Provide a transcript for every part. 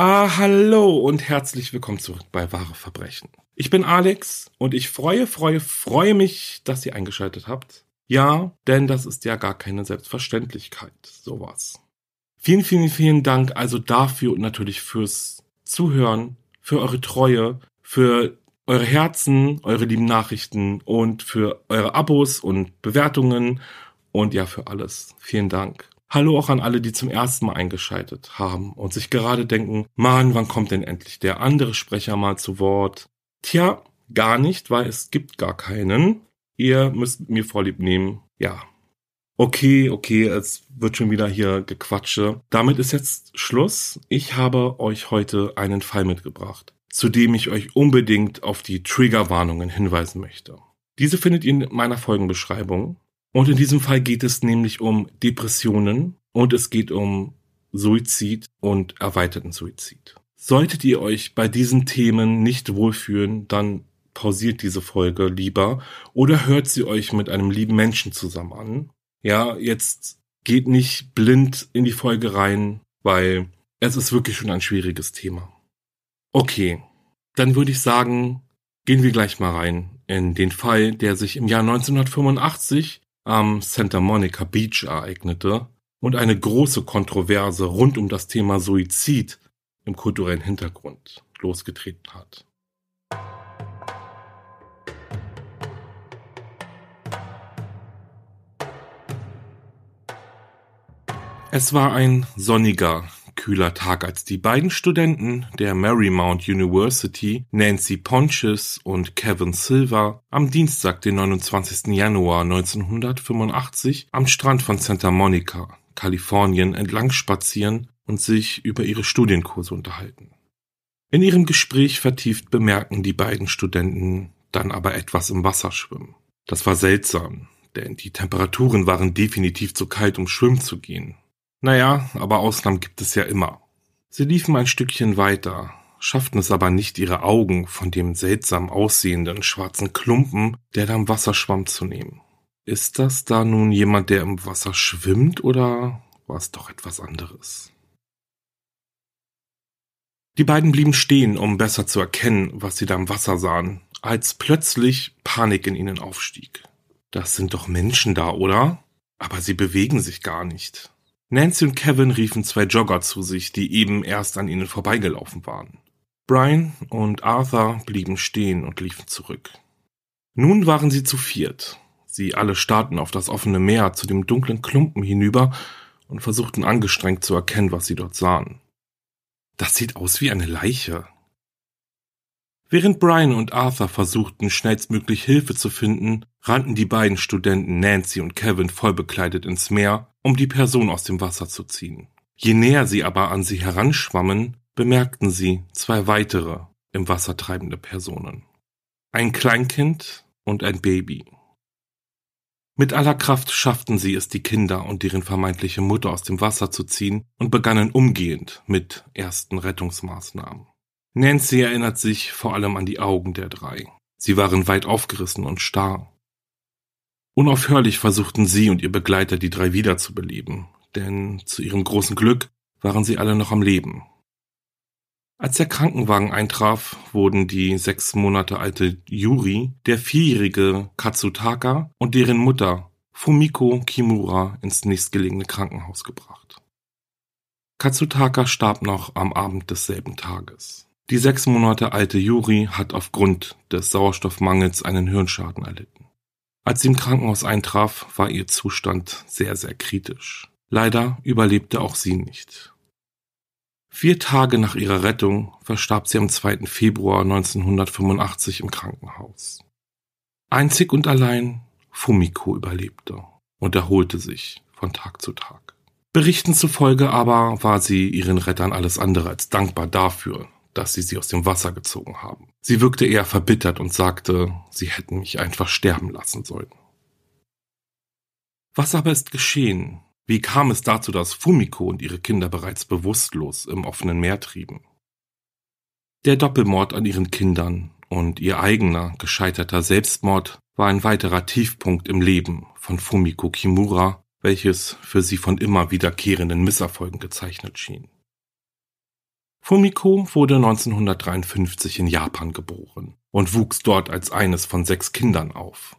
Ah, hallo und herzlich willkommen zurück bei Wahre Verbrechen. Ich bin Alex und ich freue, freue, freue mich, dass ihr eingeschaltet habt. Ja, denn das ist ja gar keine Selbstverständlichkeit, sowas. Vielen, vielen, vielen Dank also dafür und natürlich fürs Zuhören, für eure Treue, für eure Herzen, eure lieben Nachrichten und für eure Abos und Bewertungen und ja, für alles. Vielen Dank. Hallo auch an alle, die zum ersten Mal eingeschaltet haben und sich gerade denken, Mann, wann kommt denn endlich der andere Sprecher mal zu Wort? Tja, gar nicht, weil es gibt gar keinen. Ihr müsst mir vorlieb nehmen. Ja. Okay, okay, es wird schon wieder hier gequatsche. Damit ist jetzt Schluss. Ich habe euch heute einen Fall mitgebracht, zu dem ich euch unbedingt auf die Triggerwarnungen hinweisen möchte. Diese findet ihr in meiner Folgenbeschreibung. Und in diesem Fall geht es nämlich um Depressionen und es geht um Suizid und erweiterten Suizid. Solltet ihr euch bei diesen Themen nicht wohlfühlen, dann pausiert diese Folge lieber oder hört sie euch mit einem lieben Menschen zusammen an. Ja, jetzt geht nicht blind in die Folge rein, weil es ist wirklich schon ein schwieriges Thema. Okay, dann würde ich sagen, gehen wir gleich mal rein in den Fall, der sich im Jahr 1985 am Santa Monica Beach ereignete und eine große Kontroverse rund um das Thema Suizid im kulturellen Hintergrund losgetreten hat. Es war ein sonniger, kühler Tag, als die beiden Studenten der Marymount University, Nancy Pontius und Kevin Silver, am Dienstag, den 29. Januar 1985 am Strand von Santa Monica, Kalifornien, entlang spazieren und sich über ihre Studienkurse unterhalten. In ihrem Gespräch vertieft bemerken die beiden Studenten dann aber etwas im Wasser schwimmen. Das war seltsam, denn die Temperaturen waren definitiv zu kalt, um schwimmen zu gehen. Naja, aber Ausnahmen gibt es ja immer. Sie liefen ein Stückchen weiter, schafften es aber nicht, ihre Augen von dem seltsam aussehenden schwarzen Klumpen, der da im Wasser schwamm, zu nehmen. Ist das da nun jemand, der im Wasser schwimmt, oder war es doch etwas anderes? Die beiden blieben stehen, um besser zu erkennen, was sie da im Wasser sahen, als plötzlich Panik in ihnen aufstieg. Das sind doch Menschen da, oder? Aber sie bewegen sich gar nicht. Nancy und Kevin riefen zwei Jogger zu sich, die eben erst an ihnen vorbeigelaufen waren. Brian und Arthur blieben stehen und liefen zurück. Nun waren sie zu viert. Sie alle starrten auf das offene Meer zu dem dunklen Klumpen hinüber und versuchten angestrengt zu erkennen, was sie dort sahen. Das sieht aus wie eine Leiche. Während Brian und Arthur versuchten, schnellstmöglich Hilfe zu finden, rannten die beiden Studenten Nancy und Kevin vollbekleidet ins Meer, um die Person aus dem Wasser zu ziehen. Je näher sie aber an sie heranschwammen, bemerkten sie zwei weitere im Wasser treibende Personen. Ein Kleinkind und ein Baby. Mit aller Kraft schafften sie es, die Kinder und deren vermeintliche Mutter aus dem Wasser zu ziehen und begannen umgehend mit ersten Rettungsmaßnahmen. Nancy erinnert sich vor allem an die Augen der drei. Sie waren weit aufgerissen und starr. Unaufhörlich versuchten sie und ihr Begleiter die drei wiederzubeleben, denn zu ihrem großen Glück waren sie alle noch am Leben. Als der Krankenwagen eintraf, wurden die sechs Monate alte Yuri, der vierjährige Katsutaka und deren Mutter Fumiko Kimura ins nächstgelegene Krankenhaus gebracht. Katsutaka starb noch am Abend desselben Tages. Die sechs Monate alte Yuri hat aufgrund des Sauerstoffmangels einen Hirnschaden erlitten. Als sie im Krankenhaus eintraf, war ihr Zustand sehr, sehr kritisch. Leider überlebte auch sie nicht. Vier Tage nach ihrer Rettung verstarb sie am 2. Februar 1985 im Krankenhaus. Einzig und allein Fumiko überlebte und erholte sich von Tag zu Tag. Berichten zufolge aber war sie ihren Rettern alles andere als dankbar dafür, dass sie sie aus dem Wasser gezogen haben. Sie wirkte eher verbittert und sagte, sie hätten mich einfach sterben lassen sollen. Was aber ist geschehen? Wie kam es dazu, dass Fumiko und ihre Kinder bereits bewusstlos im offenen Meer trieben? Der Doppelmord an ihren Kindern und ihr eigener gescheiterter Selbstmord war ein weiterer Tiefpunkt im Leben von Fumiko Kimura, welches für sie von immer wiederkehrenden Misserfolgen gezeichnet schien. Fumiko wurde 1953 in Japan geboren und wuchs dort als eines von sechs Kindern auf.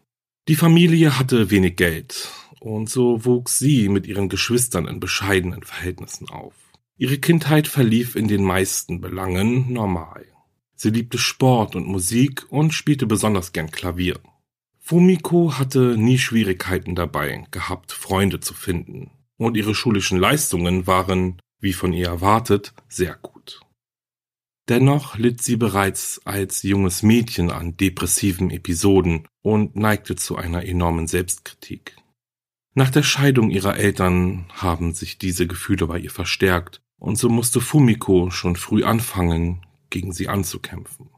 Die Familie hatte wenig Geld und so wuchs sie mit ihren Geschwistern in bescheidenen Verhältnissen auf. Ihre Kindheit verlief in den meisten Belangen normal. Sie liebte Sport und Musik und spielte besonders gern Klavier. Fumiko hatte nie Schwierigkeiten dabei gehabt, Freunde zu finden, und ihre schulischen Leistungen waren, wie von ihr erwartet, sehr gut. Dennoch litt sie bereits als junges Mädchen an depressiven Episoden und neigte zu einer enormen Selbstkritik. Nach der Scheidung ihrer Eltern haben sich diese Gefühle bei ihr verstärkt und so musste Fumiko schon früh anfangen, gegen sie anzukämpfen.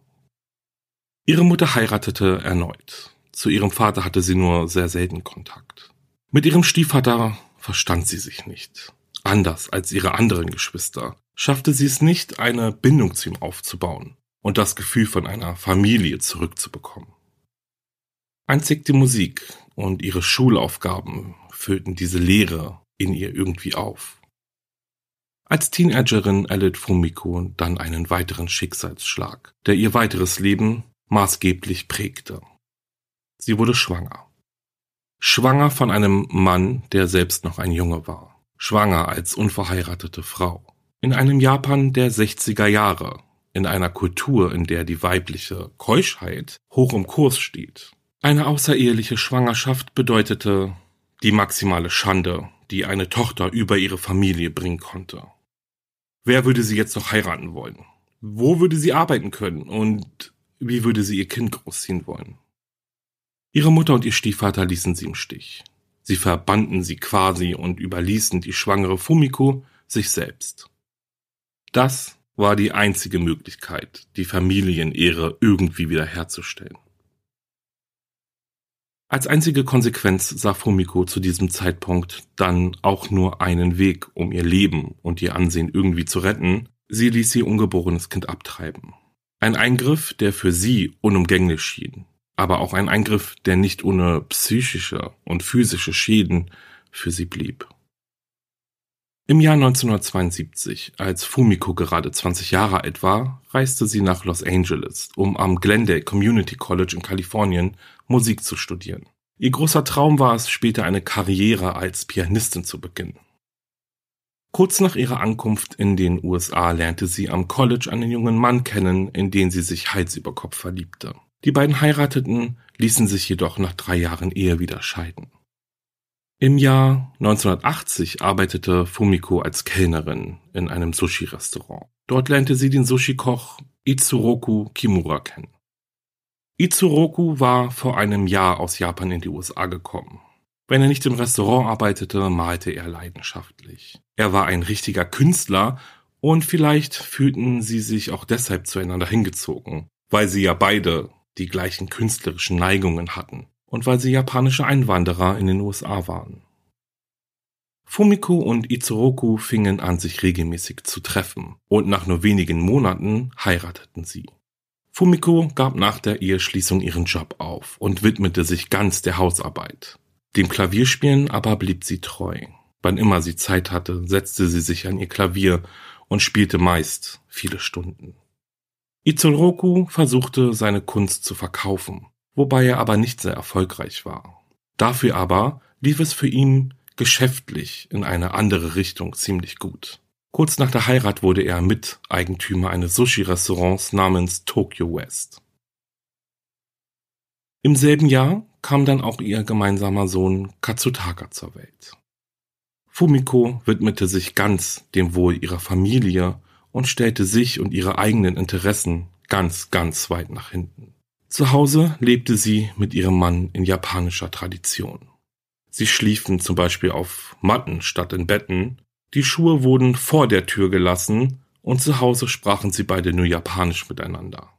Ihre Mutter heiratete erneut. Zu ihrem Vater hatte sie nur sehr selten Kontakt. Mit ihrem Stiefvater verstand sie sich nicht. Anders als ihre anderen Geschwister schaffte sie es nicht, eine Bindung zu ihm aufzubauen und das Gefühl von einer Familie zurückzubekommen. Einzig die Musik und ihre Schulaufgaben füllten diese Leere in ihr irgendwie auf. Als Teenagerin erlitt Fumiko dann einen weiteren Schicksalsschlag, der ihr weiteres Leben maßgeblich prägte. Sie wurde schwanger. Schwanger von einem Mann, der selbst noch ein Junge war schwanger als unverheiratete Frau. In einem Japan der 60er Jahre, in einer Kultur, in der die weibliche Keuschheit hoch im Kurs steht. Eine außereheliche Schwangerschaft bedeutete die maximale Schande, die eine Tochter über ihre Familie bringen konnte. Wer würde sie jetzt noch heiraten wollen? Wo würde sie arbeiten können und wie würde sie ihr Kind großziehen wollen? Ihre Mutter und ihr Stiefvater ließen sie im Stich. Sie verbannten sie quasi und überließen die schwangere Fumiko sich selbst. Das war die einzige Möglichkeit, die Familienehre irgendwie wiederherzustellen. Als einzige Konsequenz sah Fumiko zu diesem Zeitpunkt dann auch nur einen Weg, um ihr Leben und ihr Ansehen irgendwie zu retten. Sie ließ ihr ungeborenes Kind abtreiben. Ein Eingriff, der für sie unumgänglich schien, aber auch ein Eingriff, der nicht ohne psychische und physische Schäden für sie blieb. Im Jahr 1972, als Fumiko gerade 20 Jahre alt war, reiste sie nach Los Angeles, um am Glendale Community College in Kalifornien Musik zu studieren. Ihr großer Traum war es, später eine Karriere als Pianistin zu beginnen. Kurz nach ihrer Ankunft in den USA lernte sie am College einen jungen Mann kennen, in den sie sich Hals über Kopf verliebte. Die beiden heirateten, ließen sich jedoch nach drei Jahren Ehe wieder scheiden. Im Jahr 1980 arbeitete Fumiko als Kellnerin in einem Sushi-Restaurant. Dort lernte sie den Sushi-Koch Itsuroku Kimura kennen. Itsuroku war vor einem Jahr aus Japan in die USA gekommen. Wenn er nicht im Restaurant arbeitete, malte er leidenschaftlich. Er war ein richtiger Künstler und vielleicht fühlten sie sich auch deshalb zueinander hingezogen, weil sie ja beide die gleichen künstlerischen Neigungen hatten und weil sie japanische Einwanderer in den USA waren. Fumiko und Itsuroku fingen an, sich regelmäßig zu treffen, und nach nur wenigen Monaten heirateten sie. Fumiko gab nach der Eheschließung ihren Job auf und widmete sich ganz der Hausarbeit. Dem Klavierspielen aber blieb sie treu. Wann immer sie Zeit hatte, setzte sie sich an ihr Klavier und spielte meist viele Stunden. Izoroku versuchte seine Kunst zu verkaufen, wobei er aber nicht sehr erfolgreich war. Dafür aber lief es für ihn geschäftlich in eine andere Richtung ziemlich gut. Kurz nach der Heirat wurde er Miteigentümer eines Sushi-Restaurants namens Tokyo West. Im selben Jahr kam dann auch ihr gemeinsamer Sohn Katsutaka zur Welt. Fumiko widmete sich ganz dem Wohl ihrer Familie und stellte sich und ihre eigenen Interessen ganz, ganz weit nach hinten. Zu Hause lebte sie mit ihrem Mann in japanischer Tradition. Sie schliefen zum Beispiel auf Matten statt in Betten, die Schuhe wurden vor der Tür gelassen und zu Hause sprachen sie beide nur Japanisch miteinander.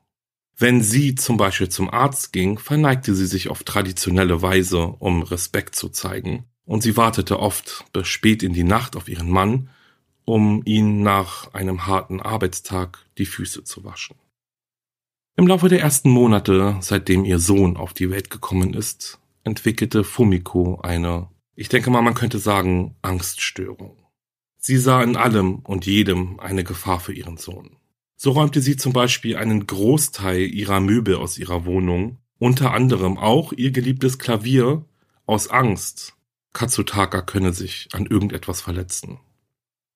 Wenn sie zum Beispiel zum Arzt ging, verneigte sie sich auf traditionelle Weise, um Respekt zu zeigen, und sie wartete oft bis spät in die Nacht auf ihren Mann, um ihn nach einem harten Arbeitstag die Füße zu waschen. Im Laufe der ersten Monate, seitdem ihr Sohn auf die Welt gekommen ist, entwickelte Fumiko eine, ich denke mal, man könnte sagen, Angststörung. Sie sah in allem und jedem eine Gefahr für ihren Sohn. So räumte sie zum Beispiel einen Großteil ihrer Möbel aus ihrer Wohnung, unter anderem auch ihr geliebtes Klavier, aus Angst, Katsutaka könne sich an irgendetwas verletzen.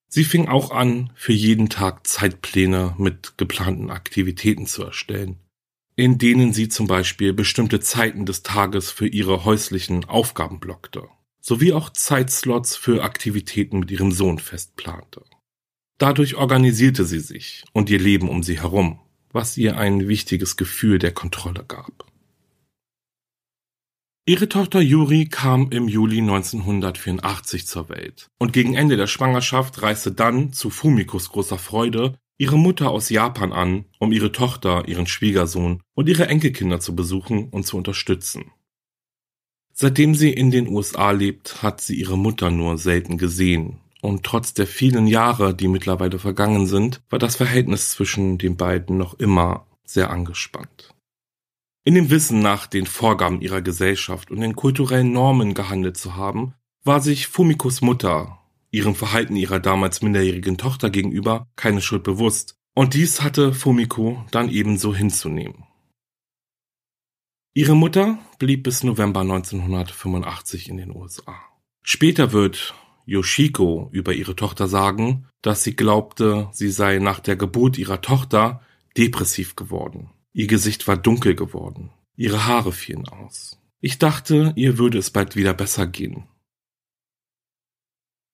Sie fing auch an, für jeden Tag Zeitpläne mit geplanten Aktivitäten zu erstellen, in denen sie zum Beispiel bestimmte Zeiten des Tages für ihre häuslichen Aufgaben blockte, sowie auch Zeitslots für Aktivitäten mit ihrem Sohn festplante. Dadurch organisierte sie sich und ihr Leben um sie herum, was ihr ein wichtiges Gefühl der Kontrolle gab. Ihre Tochter Yuri kam im Juli 1984 zur Welt und gegen Ende der Schwangerschaft reiste dann zu Fumikos großer Freude ihre Mutter aus Japan an, um ihre Tochter, ihren Schwiegersohn und ihre Enkelkinder zu besuchen und zu unterstützen. Seitdem sie in den USA lebt, hat sie ihre Mutter nur selten gesehen, und trotz der vielen Jahre, die mittlerweile vergangen sind, war das Verhältnis zwischen den beiden noch immer sehr angespannt. In dem Wissen nach den Vorgaben ihrer Gesellschaft und den kulturellen Normen gehandelt zu haben, war sich Fumikos Mutter ihrem Verhalten ihrer damals minderjährigen Tochter gegenüber keine Schuld bewusst, und dies hatte Fumiko dann ebenso hinzunehmen. Ihre Mutter blieb bis November 1985 in den USA. Später wird Yoshiko über ihre Tochter sagen, dass sie glaubte, sie sei nach der Geburt ihrer Tochter depressiv geworden. Ihr Gesicht war dunkel geworden. Ihre Haare fielen aus. Ich dachte, ihr würde es bald wieder besser gehen.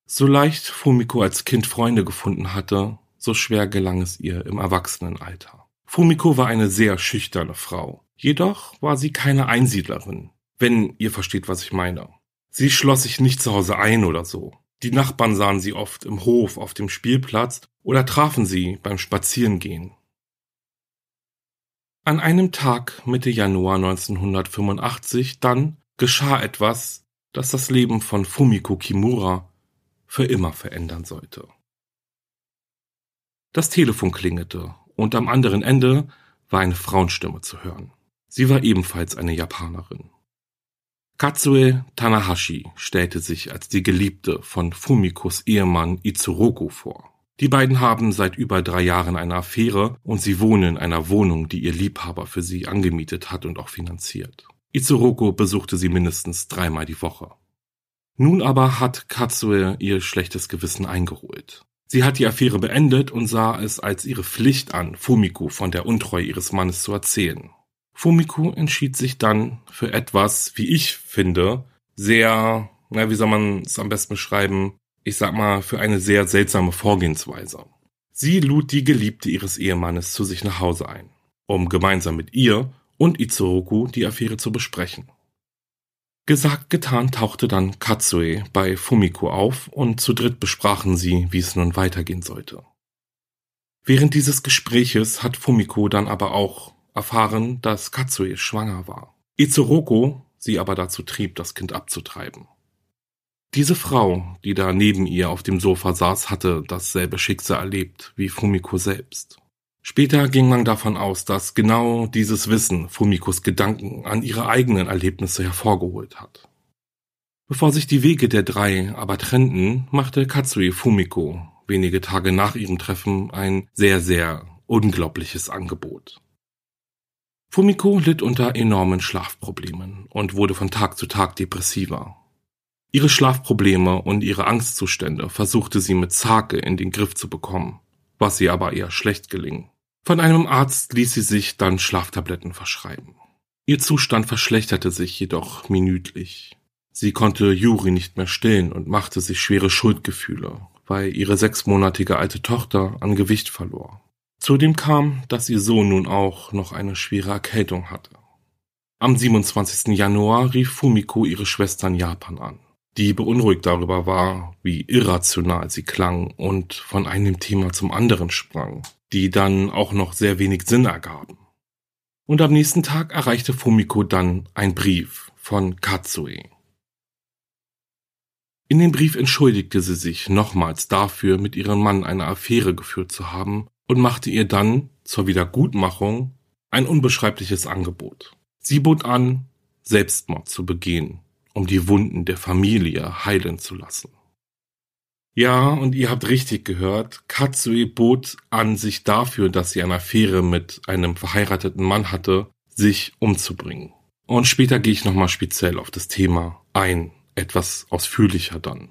So leicht Fumiko als Kind Freunde gefunden hatte, so schwer gelang es ihr im Erwachsenenalter. Fumiko war eine sehr schüchterne Frau. Jedoch war sie keine Einsiedlerin, wenn ihr versteht, was ich meine. Sie schloss sich nicht zu Hause ein oder so. Die Nachbarn sahen sie oft im Hof, auf dem Spielplatz oder trafen sie beim Spazierengehen. An einem Tag Mitte Januar 1985 dann geschah etwas, das das Leben von Fumiko Kimura für immer verändern sollte. Das Telefon klingelte und am anderen Ende war eine Frauenstimme zu hören. Sie war ebenfalls eine Japanerin. Katsue Tanahashi stellte sich als die Geliebte von Fumikos Ehemann Itsuroku vor. Die beiden haben seit über drei Jahren eine Affäre und sie wohnen in einer Wohnung, die ihr Liebhaber für sie angemietet hat und auch finanziert. Itsuroku besuchte sie mindestens dreimal die Woche. Nun aber hat Katsue ihr schlechtes Gewissen eingeholt. Sie hat die Affäre beendet und sah es als ihre Pflicht an, Fumiko von der Untreue ihres Mannes zu erzählen. Fumiko entschied sich dann für etwas, wie ich finde, sehr, na, wie soll man es am besten beschreiben, ich sag mal, für eine sehr seltsame Vorgehensweise. Sie lud die Geliebte ihres Ehemannes zu sich nach Hause ein, um gemeinsam mit ihr und Itsuroku die Affäre zu besprechen. Gesagt, getan tauchte dann Katsue bei Fumiko auf und zu dritt besprachen sie, wie es nun weitergehen sollte. Während dieses Gespräches hat Fumiko dann aber auch erfahren, dass Katsue schwanger war. Izuroko sie aber dazu trieb, das Kind abzutreiben. Diese Frau, die da neben ihr auf dem Sofa saß, hatte dasselbe Schicksal erlebt wie Fumiko selbst. Später ging man davon aus, dass genau dieses Wissen Fumikos Gedanken an ihre eigenen Erlebnisse hervorgeholt hat. Bevor sich die Wege der drei aber trennten, machte Katsui Fumiko wenige Tage nach ihrem Treffen ein sehr, sehr unglaubliches Angebot. Fumiko litt unter enormen Schlafproblemen und wurde von Tag zu Tag depressiver. Ihre Schlafprobleme und ihre Angstzustände versuchte sie mit Zake in den Griff zu bekommen, was ihr aber eher schlecht geling. Von einem Arzt ließ sie sich dann Schlaftabletten verschreiben. Ihr Zustand verschlechterte sich jedoch minütlich. Sie konnte Juri nicht mehr stillen und machte sich schwere Schuldgefühle, weil ihre sechsmonatige alte Tochter an Gewicht verlor. Zudem kam, dass ihr Sohn nun auch noch eine schwere Erkältung hatte. Am 27. Januar rief Fumiko ihre Schwester in Japan an, die beunruhigt darüber war, wie irrational sie klang und von einem Thema zum anderen sprang, die dann auch noch sehr wenig Sinn ergaben. Und am nächsten Tag erreichte Fumiko dann ein Brief von Katsue, in dem Brief entschuldigte sie sich nochmals dafür, mit ihrem Mann eine Affäre geführt zu haben und machte ihr dann zur Wiedergutmachung ein unbeschreibliches Angebot. Sie bot an, Selbstmord zu begehen, um die Wunden der Familie heilen zu lassen. Ja, und ihr habt richtig gehört, Katsui bot an, sich dafür, dass sie eine Affäre mit einem verheirateten Mann hatte, sich umzubringen. Und später gehe ich nochmal speziell auf das Thema ein, etwas ausführlicher dann.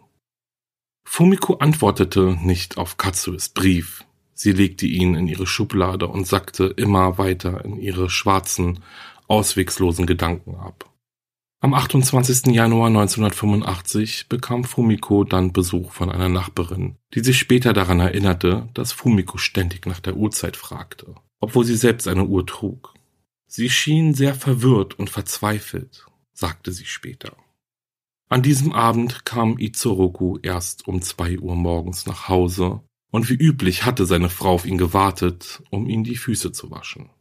Fumiko antwortete nicht auf Katsues Brief. Sie legte ihn in ihre Schublade und sackte immer weiter in ihre schwarzen, auswegslosen Gedanken ab. Am 28. Januar 1985 bekam Fumiko dann Besuch von einer Nachbarin, die sich später daran erinnerte, dass Fumiko ständig nach der Uhrzeit fragte, obwohl sie selbst eine Uhr trug. Sie schien sehr verwirrt und verzweifelt, sagte sie später. An diesem Abend kam Izoroku erst um zwei Uhr morgens nach Hause, und wie üblich hatte seine Frau auf ihn gewartet, um ihm die Füße zu waschen.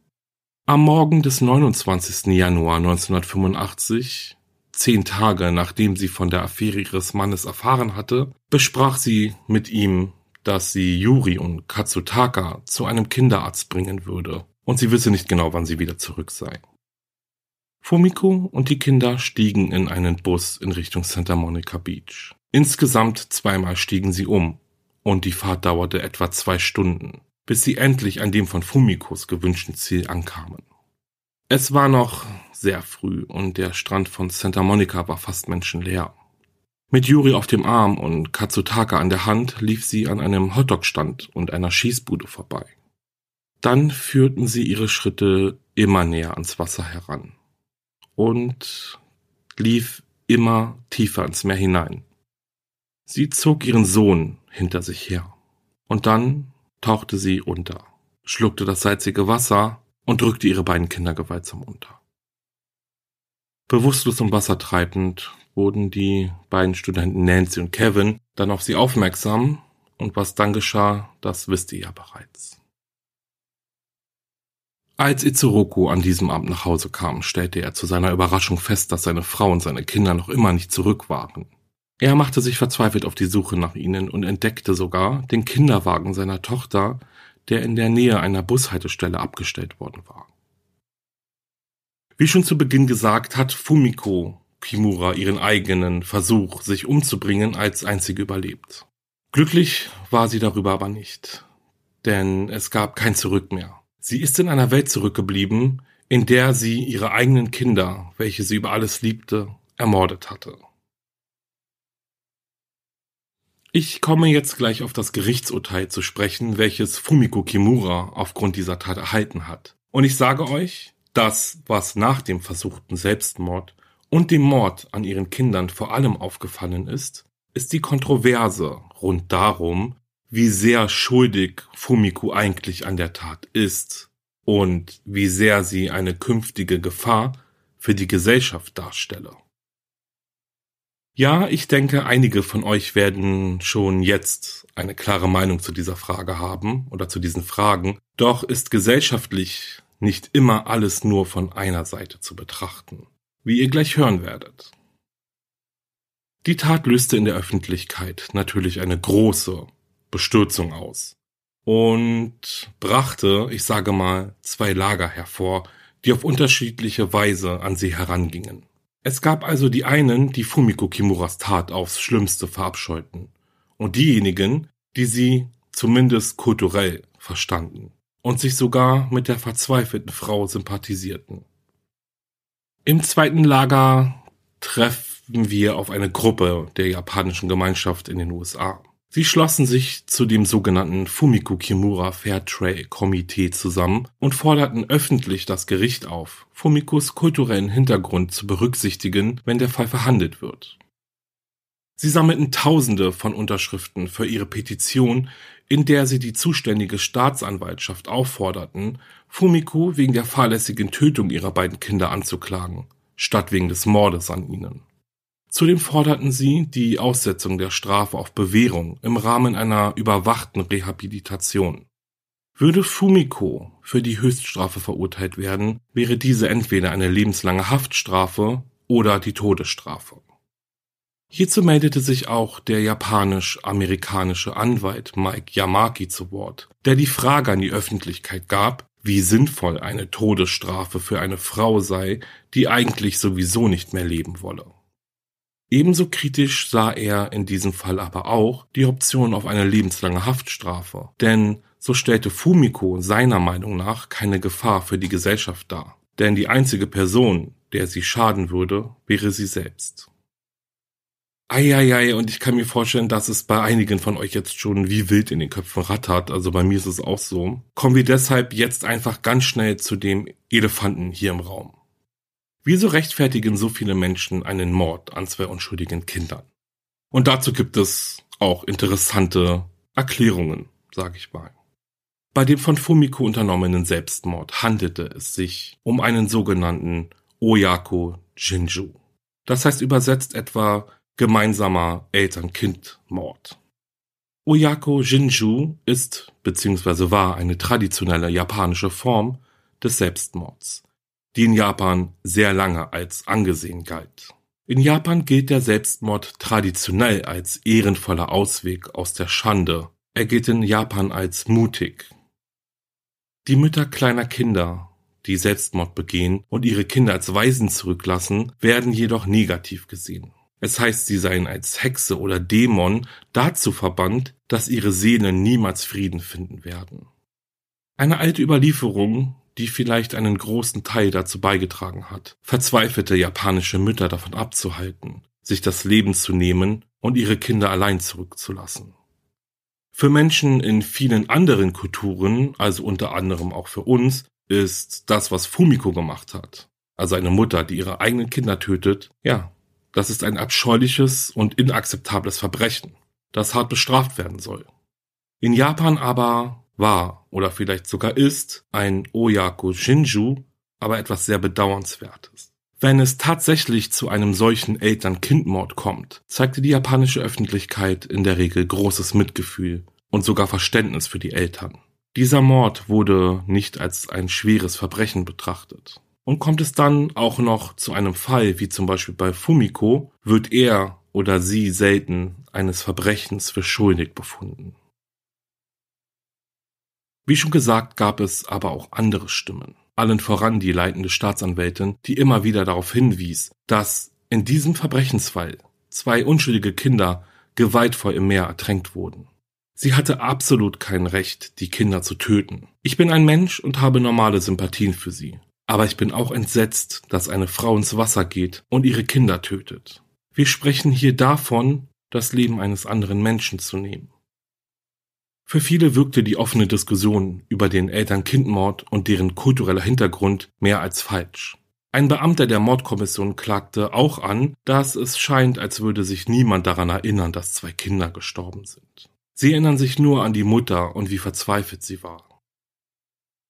Am Morgen des 29. Januar 1985, zehn Tage nachdem sie von der Affäre ihres Mannes erfahren hatte, besprach sie mit ihm, dass sie Yuri und Katsutaka zu einem Kinderarzt bringen würde, und sie wisse nicht genau, wann sie wieder zurück sei. Fumiko und die Kinder stiegen in einen Bus in Richtung Santa Monica Beach. Insgesamt zweimal stiegen sie um und die Fahrt dauerte etwa zwei Stunden, bis sie endlich an dem von Fumikos gewünschten Ziel ankamen. Es war noch sehr früh und der Strand von Santa Monica war fast menschenleer. Mit Yuri auf dem Arm und Katsutaka an der Hand lief sie an einem Hotdog-Stand und einer Schießbude vorbei. Dann führten sie ihre Schritte immer näher ans Wasser heran und lief immer tiefer ins Meer hinein. Sie zog ihren Sohn hinter sich her. Und dann tauchte sie unter, schluckte das salzige Wasser und drückte ihre beiden Kinder gewaltsam unter. Bewusstlos im Wasser treibend wurden die beiden Studenten Nancy und Kevin dann auf sie aufmerksam und was dann geschah, das wisst ihr ja bereits. Als Itsuroku an diesem Abend nach Hause kam, stellte er zu seiner Überraschung fest, dass seine Frau und seine Kinder noch immer nicht zurück waren. Er machte sich verzweifelt auf die Suche nach ihnen und entdeckte sogar den Kinderwagen seiner Tochter, der in der Nähe einer Bushaltestelle abgestellt worden war. Wie schon zu Beginn gesagt, hat Fumiko Kimura ihren eigenen Versuch, sich umzubringen, als einzige überlebt. Glücklich war sie darüber aber nicht, denn es gab kein Zurück mehr. Sie ist in einer Welt zurückgeblieben, in der sie ihre eigenen Kinder, welche sie über alles liebte, ermordet hatte. Ich komme jetzt gleich auf das Gerichtsurteil zu sprechen, welches Fumiko Kimura aufgrund dieser Tat erhalten hat. Und ich sage euch, das, was nach dem versuchten Selbstmord und dem Mord an ihren Kindern vor allem aufgefallen ist, ist die Kontroverse rund darum, wie sehr schuldig Fumiko eigentlich an der Tat ist und wie sehr sie eine künftige Gefahr für die Gesellschaft darstelle. Ja, ich denke, einige von euch werden schon jetzt eine klare Meinung zu dieser Frage haben oder zu diesen Fragen, doch ist gesellschaftlich nicht immer alles nur von einer Seite zu betrachten, wie ihr gleich hören werdet. Die Tat löste in der Öffentlichkeit natürlich eine große Bestürzung aus und brachte, ich sage mal, zwei Lager hervor, die auf unterschiedliche Weise an sie herangingen. Es gab also die einen, die Fumiko Kimuras Tat aufs Schlimmste verabscheuten und diejenigen, die sie zumindest kulturell verstanden und sich sogar mit der verzweifelten Frau sympathisierten. Im zweiten Lager treffen wir auf eine Gruppe der japanischen Gemeinschaft in den USA. Sie schlossen sich zu dem sogenannten Fumiko Kimura Fairtrade Komitee zusammen und forderten öffentlich das Gericht auf, Fumikos kulturellen Hintergrund zu berücksichtigen, wenn der Fall verhandelt wird. Sie sammelten Tausende von Unterschriften für ihre Petition, in der sie die zuständige Staatsanwaltschaft aufforderten, Fumiko wegen der fahrlässigen Tötung ihrer beiden Kinder anzuklagen, statt wegen des Mordes an ihnen. Zudem forderten sie die Aussetzung der Strafe auf Bewährung im Rahmen einer überwachten Rehabilitation. Würde Fumiko für die Höchststrafe verurteilt werden, wäre diese entweder eine lebenslange Haftstrafe oder die Todesstrafe. Hierzu meldete sich auch der japanisch-amerikanische Anwalt Mike Yamaki zu Wort, der die Frage an die Öffentlichkeit gab, wie sinnvoll eine Todesstrafe für eine Frau sei, die eigentlich sowieso nicht mehr leben wolle. Ebenso kritisch sah er in diesem Fall aber auch die Option auf eine lebenslange Haftstrafe, denn so stellte Fumiko seiner Meinung nach keine Gefahr für die Gesellschaft dar, denn die einzige Person, der sie schaden würde, wäre sie selbst. Eieiei, und ich kann mir vorstellen, dass es bei einigen von euch jetzt schon wie wild in den Köpfen rattert, also bei mir ist es auch so. Kommen wir deshalb jetzt einfach ganz schnell zu dem Elefanten hier im Raum. Wieso rechtfertigen so viele Menschen einen Mord an zwei unschuldigen Kindern? Und dazu gibt es auch interessante Erklärungen, sage ich mal. Bei dem von Fumiko unternommenen Selbstmord handelte es sich um einen sogenannten Oyako Jinju. Das heißt übersetzt etwa gemeinsamer Eltern-Kind-Mord. Oyako Jinju ist bzw. war eine traditionelle japanische Form des Selbstmords die in Japan sehr lange als angesehen galt. In Japan gilt der Selbstmord traditionell als ehrenvoller Ausweg aus der Schande. Er gilt in Japan als mutig. Die Mütter kleiner Kinder, die Selbstmord begehen und ihre Kinder als Waisen zurücklassen, werden jedoch negativ gesehen. Es heißt, sie seien als Hexe oder Dämon dazu verbannt, dass ihre Seelen niemals Frieden finden werden. Eine alte Überlieferung die vielleicht einen großen Teil dazu beigetragen hat, verzweifelte japanische Mütter davon abzuhalten, sich das Leben zu nehmen und ihre Kinder allein zurückzulassen. Für Menschen in vielen anderen Kulturen, also unter anderem auch für uns, ist das, was Fumiko gemacht hat, also eine Mutter, die ihre eigenen Kinder tötet, ja, das ist ein abscheuliches und inakzeptables Verbrechen, das hart bestraft werden soll. In Japan aber war oder vielleicht sogar ist ein Oyaku Shinju aber etwas sehr Bedauernswertes. Wenn es tatsächlich zu einem solchen Eltern-Kind-Mord kommt, zeigte die japanische Öffentlichkeit in der Regel großes Mitgefühl und sogar Verständnis für die Eltern. Dieser Mord wurde nicht als ein schweres Verbrechen betrachtet. Und kommt es dann auch noch zu einem Fall, wie zum Beispiel bei Fumiko, wird er oder sie selten eines Verbrechens für schuldig befunden. Wie schon gesagt, gab es aber auch andere Stimmen, allen voran die leitende Staatsanwältin, die immer wieder darauf hinwies, dass in diesem Verbrechensfall zwei unschuldige Kinder gewaltvoll im Meer ertränkt wurden. Sie hatte absolut kein Recht, die Kinder zu töten. Ich bin ein Mensch und habe normale Sympathien für sie. Aber ich bin auch entsetzt, dass eine Frau ins Wasser geht und ihre Kinder tötet. Wir sprechen hier davon, das Leben eines anderen Menschen zu nehmen. Für viele wirkte die offene Diskussion über den Eltern-Kind-Mord und deren kultureller Hintergrund mehr als falsch. Ein Beamter der Mordkommission klagte auch an, dass es scheint, als würde sich niemand daran erinnern, dass zwei Kinder gestorben sind. Sie erinnern sich nur an die Mutter und wie verzweifelt sie war.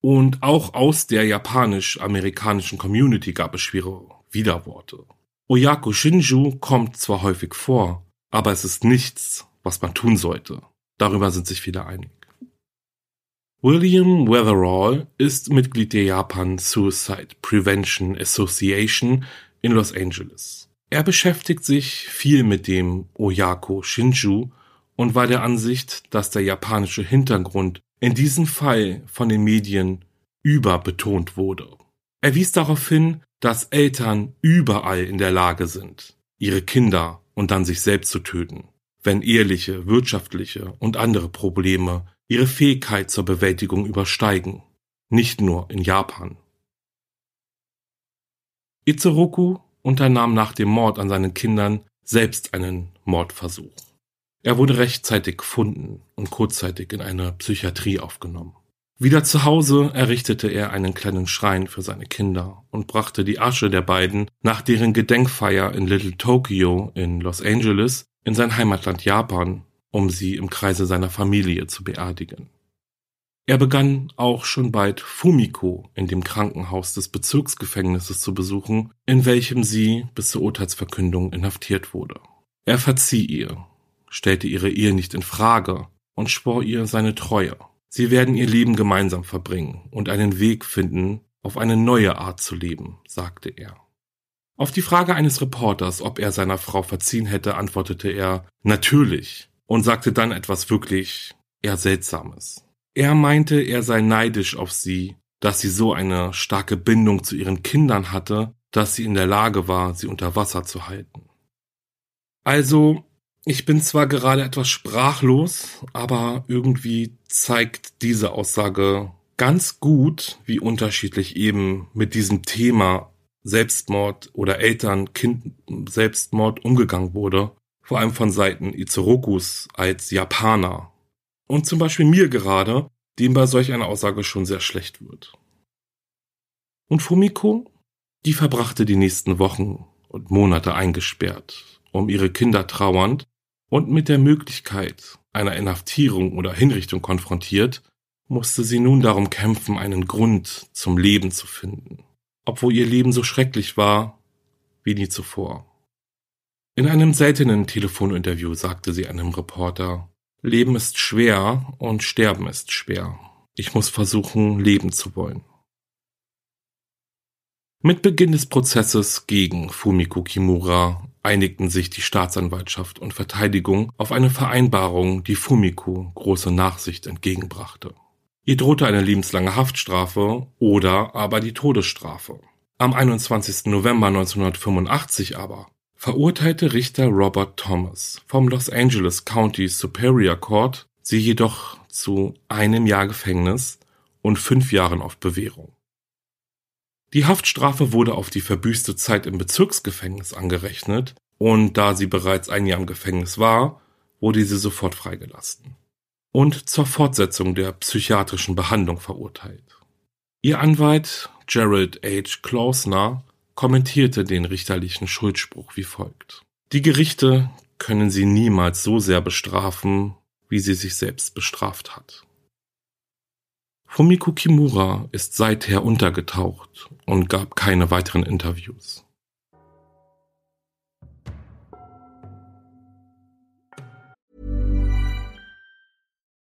Und auch aus der japanisch-amerikanischen Community gab es schwere Widerworte. Oyako Shinju kommt zwar häufig vor, aber es ist nichts, was man tun sollte. Darüber sind sich viele einig. William Weatherall ist Mitglied der Japan Suicide Prevention Association in Los Angeles. Er beschäftigt sich viel mit dem Oyako Shinju und war der Ansicht, dass der japanische Hintergrund in diesem Fall von den Medien überbetont wurde. Er wies darauf hin, dass Eltern überall in der Lage sind, ihre Kinder und dann sich selbst zu töten, wenn ehrliche, wirtschaftliche und andere Probleme ihre Fähigkeit zur Bewältigung übersteigen, nicht nur in Japan. Itzeroku unternahm nach dem Mord an seinen Kindern selbst einen Mordversuch. Er wurde rechtzeitig gefunden und kurzzeitig in eine Psychiatrie aufgenommen. Wieder zu Hause errichtete er einen kleinen Schrein für seine Kinder und brachte die Asche der beiden nach deren Gedenkfeier in Little Tokyo in Los Angeles in sein Heimatland Japan, um sie im Kreise seiner Familie zu beerdigen. Er begann auch schon bald Fumiko in dem Krankenhaus des Bezirksgefängnisses zu besuchen, in welchem sie bis zur Urteilsverkündung inhaftiert wurde. Er verzieh ihr, stellte ihre Ehe nicht in Frage und schwor ihr seine Treue. Sie werden ihr Leben gemeinsam verbringen und einen Weg finden, auf eine neue Art zu leben, sagte er. Auf die Frage eines Reporters, ob er seiner Frau verziehen hätte, antwortete er natürlich und sagte dann etwas wirklich eher Seltsames. Er meinte, er sei neidisch auf sie, dass sie so eine starke Bindung zu ihren Kindern hatte, dass sie in der Lage war, sie unter Wasser zu halten. Also, ich bin zwar gerade etwas sprachlos, aber irgendwie zeigt diese Aussage ganz gut, wie unterschiedlich eben mit diesem Thema Selbstmord oder Eltern-Kind-Selbstmord umgegangen wurde, vor allem von Seiten Itzerokus als Japaner und zum Beispiel mir gerade, dem bei solch einer Aussage schon sehr schlecht wird. Und Fumiko, die verbrachte die nächsten Wochen und Monate eingesperrt, um ihre Kinder trauernd und mit der Möglichkeit einer Inhaftierung oder Hinrichtung konfrontiert, musste sie nun darum kämpfen, einen Grund zum Leben zu finden, obwohl ihr Leben so schrecklich war wie nie zuvor. In einem seltenen Telefoninterview sagte sie einem Reporter, Leben ist schwer und Sterben ist schwer. Ich muss versuchen, leben zu wollen. Mit Beginn des Prozesses gegen Fumiko Kimura einigten sich die Staatsanwaltschaft und Verteidigung auf eine Vereinbarung, die Fumiko große Nachsicht entgegenbrachte. Ihr drohte eine lebenslange Haftstrafe oder aber die Todesstrafe. Am 21. November 1985 aber verurteilte Richter Robert Thomas vom Los Angeles County Superior Court sie jedoch zu einem Jahr Gefängnis und fünf Jahren auf Bewährung. Die Haftstrafe wurde auf die verbüßte Zeit im Bezirksgefängnis angerechnet und da sie bereits ein Jahr im Gefängnis war, wurde sie sofort freigelassen und zur Fortsetzung der psychiatrischen Behandlung verurteilt. Ihr Anwalt Gerald H. Klausner kommentierte den richterlichen Schuldspruch wie folgt. Die Gerichte können sie niemals so sehr bestrafen, wie sie sich selbst bestraft hat. Fumiko Kimura ist seither untergetaucht und gab keine weiteren Interviews.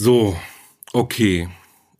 So, Okay.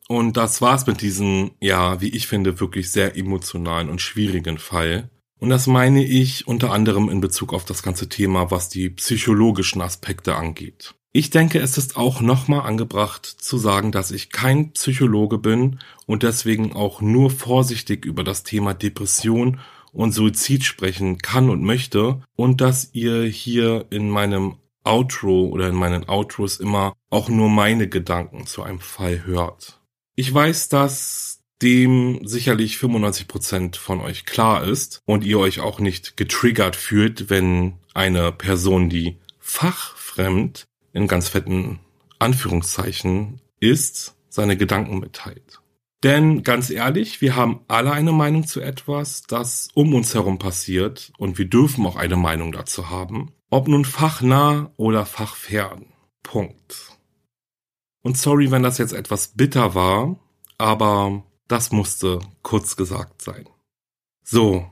Und das war's mit diesem, ja, wie ich finde, wirklich sehr emotionalen und schwierigen Fall. Und das meine ich unter anderem in Bezug auf das ganze Thema, was die psychologischen Aspekte angeht. Ich denke, es ist auch nochmal angebracht zu sagen, dass ich kein Psychologe bin und deswegen auch nur vorsichtig über das Thema Depression und Suizid sprechen kann und möchte und dass ihr hier in meinem Outro oder in meinen Outros immer auch nur meine Gedanken zu einem Fall hört. Ich weiß, dass dem sicherlich 95% von euch klar ist und ihr euch auch nicht getriggert fühlt, wenn eine Person, die fachfremd in ganz fetten Anführungszeichen ist, seine Gedanken mitteilt. Denn ganz ehrlich, wir haben alle eine Meinung zu etwas, das um uns herum passiert und wir dürfen auch eine Meinung dazu haben. Ob nun fachnah oder fachfern. Punkt. Und sorry, wenn das jetzt etwas bitter war, aber das musste kurz gesagt sein. So,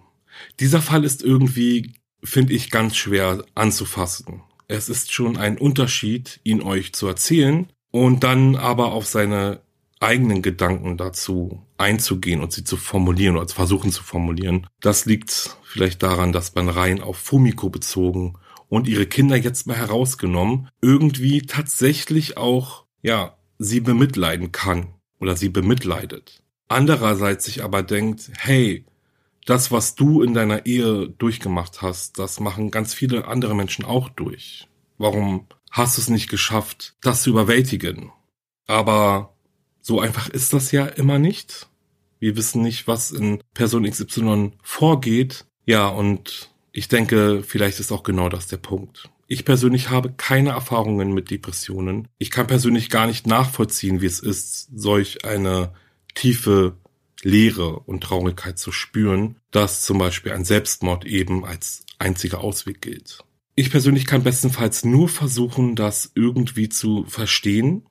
dieser Fall ist irgendwie, finde ich, ganz schwer anzufassen. Es ist schon ein Unterschied, ihn euch zu erzählen und dann aber auf seine eigenen Gedanken dazu einzugehen und sie zu formulieren oder zu versuchen zu formulieren. Das liegt vielleicht daran, dass man rein auf Fumiko bezogen und ihre Kinder jetzt mal herausgenommen irgendwie tatsächlich auch, ja, sie bemitleiden kann oder sie bemitleidet. Andererseits sich aber denkt, hey, das, was du in deiner Ehe durchgemacht hast, das machen ganz viele andere Menschen auch durch. Warum hast du es nicht geschafft, das zu überwältigen? Aber so einfach ist das ja immer nicht. Wir wissen nicht, was in Person XY vorgeht. Ja, und ich denke, vielleicht ist auch genau das der Punkt. Ich persönlich habe keine Erfahrungen mit Depressionen. Ich kann persönlich gar nicht nachvollziehen, wie es ist, solch eine tiefe Leere und Traurigkeit zu spüren, dass zum Beispiel ein Selbstmord eben als einziger Ausweg gilt. Ich persönlich kann bestenfalls nur versuchen, das irgendwie zu verstehen.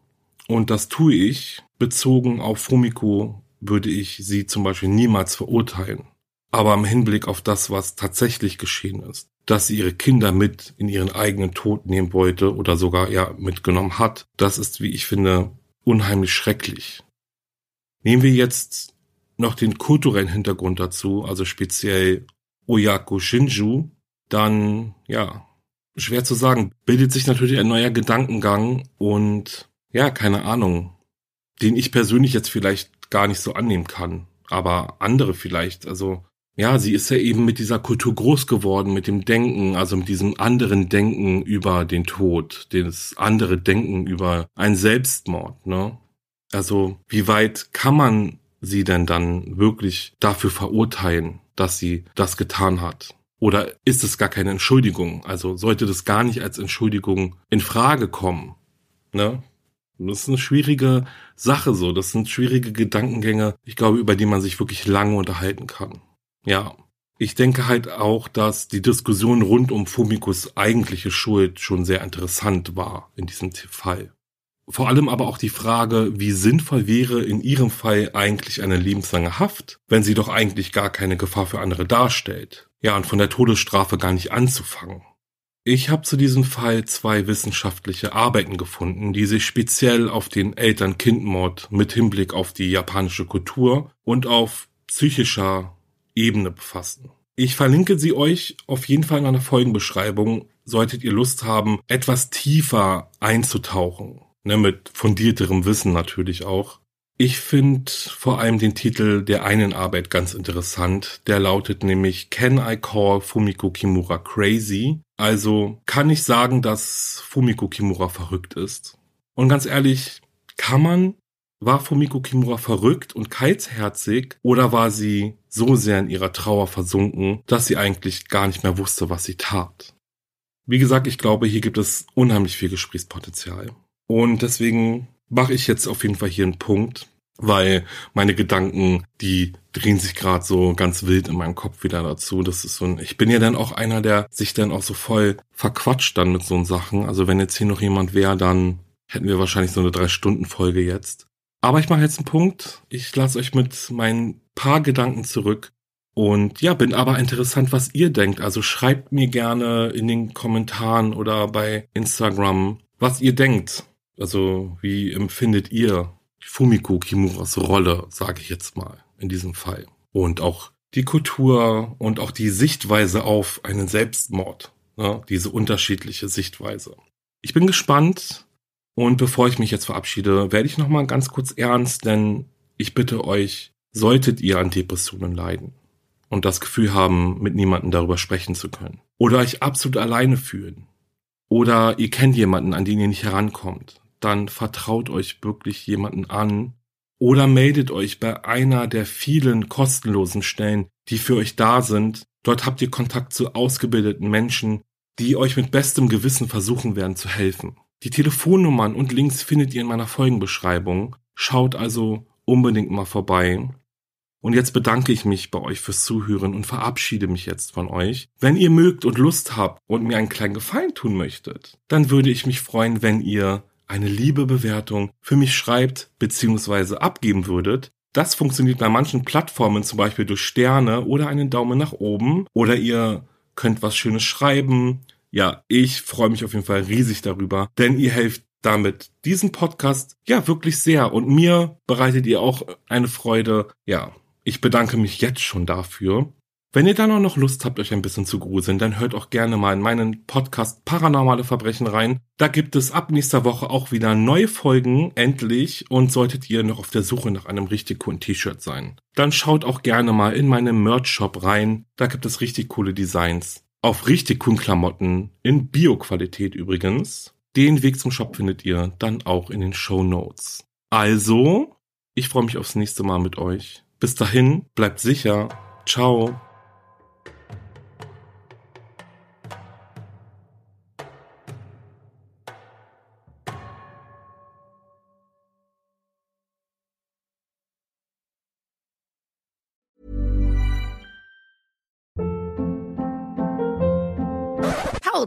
Und das tue ich. Bezogen auf Fumiko würde ich sie zum Beispiel niemals verurteilen. Aber im Hinblick auf das, was tatsächlich geschehen ist, dass sie ihre Kinder mit in ihren eigenen Tod nehmen wollte oder sogar ja mitgenommen hat, das ist, wie ich finde, unheimlich schrecklich. Nehmen wir jetzt noch den kulturellen Hintergrund dazu, also speziell Oyako Shinju, dann, ja, schwer zu sagen, bildet sich natürlich ein neuer Gedankengang und, ja, keine Ahnung, den ich persönlich jetzt vielleicht gar nicht so annehmen kann, aber andere vielleicht, also, ja, sie ist ja eben mit dieser Kultur groß geworden, mit dem Denken, also mit diesem anderen Denken über den Tod, das andere Denken über einen Selbstmord, ne? Also, wie weit kann man sie denn dann wirklich dafür verurteilen, dass sie das getan hat? Oder ist es gar keine Entschuldigung? Also sollte das gar nicht als Entschuldigung in Frage kommen? Ne? Das ist eine schwierige Sache so. Das sind schwierige Gedankengänge, ich glaube, über die man sich wirklich lange unterhalten kann. Ja. Ich denke halt auch, dass die Diskussion rund um Fumikos eigentliche Schuld schon sehr interessant war in diesem Fall. Vor allem aber auch die Frage, wie sinnvoll wäre in ihrem Fall eigentlich eine lebenslange Haft, wenn sie doch eigentlich gar keine Gefahr für andere darstellt. Ja, und von der Todesstrafe gar nicht anzufangen. Ich habe zu diesem Fall zwei wissenschaftliche Arbeiten gefunden, die sich speziell auf den Eltern-Kind-Mord mit Hinblick auf die japanische Kultur und auf psychischer Ebene befassen. Ich verlinke sie euch auf jeden Fall in einer Folgenbeschreibung, solltet ihr Lust haben, etwas tiefer einzutauchen ne, mit fundierterem Wissen natürlich auch. Ich finde vor allem den Titel der einen Arbeit ganz interessant. Der lautet nämlich Can I Call Fumiko Kimura Crazy? Also kann ich sagen, dass Fumiko Kimura verrückt ist? Und ganz ehrlich, kann man? War Fumiko Kimura verrückt und kaltherzig oder war sie so sehr in ihrer Trauer versunken, dass sie eigentlich gar nicht mehr wusste, was sie tat? Wie gesagt, ich glaube, hier gibt es unheimlich viel Gesprächspotenzial. Und deswegen mache ich jetzt auf jeden Fall hier einen Punkt, weil meine Gedanken, die drehen sich gerade so ganz wild in meinem Kopf wieder dazu. Das ist so ein, ich bin ja dann auch einer, der sich dann auch so voll verquatscht dann mit so Sachen. Also wenn jetzt hier noch jemand wäre, dann hätten wir wahrscheinlich so eine Drei-Stunden-Folge jetzt. Aber ich mache jetzt einen Punkt. Ich lasse euch mit meinen paar Gedanken zurück. Und ja, bin aber interessant, was ihr denkt. Also schreibt mir gerne in den Kommentaren oder bei Instagram, was ihr denkt. Also wie empfindet ihr Fumiko Kimuras Rolle, sage ich jetzt mal, in diesem Fall? Und auch die Kultur und auch die Sichtweise auf einen Selbstmord, ne? diese unterschiedliche Sichtweise. Ich bin gespannt und bevor ich mich jetzt verabschiede, werde ich nochmal ganz kurz ernst, denn ich bitte euch, solltet ihr an Depressionen leiden und das Gefühl haben, mit niemandem darüber sprechen zu können oder euch absolut alleine fühlen oder ihr kennt jemanden, an den ihr nicht herankommt, dann vertraut euch wirklich jemanden an oder meldet euch bei einer der vielen kostenlosen Stellen, die für euch da sind. Dort habt ihr Kontakt zu ausgebildeten Menschen, die euch mit bestem Gewissen versuchen werden zu helfen. Die Telefonnummern und Links findet ihr in meiner Folgenbeschreibung. Schaut also unbedingt mal vorbei. Und jetzt bedanke ich mich bei euch fürs Zuhören und verabschiede mich jetzt von euch. Wenn ihr mögt und Lust habt und mir einen kleinen Gefallen tun möchtet, dann würde ich mich freuen, wenn ihr eine liebe Bewertung für mich schreibt bzw. abgeben würdet. Das funktioniert bei manchen Plattformen zum Beispiel durch Sterne oder einen Daumen nach oben oder ihr könnt was Schönes schreiben. Ja, ich freue mich auf jeden Fall riesig darüber, denn ihr helft damit diesen Podcast ja wirklich sehr und mir bereitet ihr auch eine Freude. Ja, ich bedanke mich jetzt schon dafür. Wenn ihr dann auch noch Lust habt, euch ein bisschen zu gruseln, dann hört auch gerne mal in meinen Podcast Paranormale Verbrechen rein. Da gibt es ab nächster Woche auch wieder neue Folgen, endlich, und solltet ihr noch auf der Suche nach einem richtig coolen T-Shirt sein. Dann schaut auch gerne mal in meinen Merch-Shop rein, da gibt es richtig coole Designs. Auf richtig coolen Klamotten, in Bio-Qualität übrigens. Den Weg zum Shop findet ihr dann auch in den Show Notes. Also, ich freue mich aufs nächste Mal mit euch. Bis dahin, bleibt sicher. Ciao.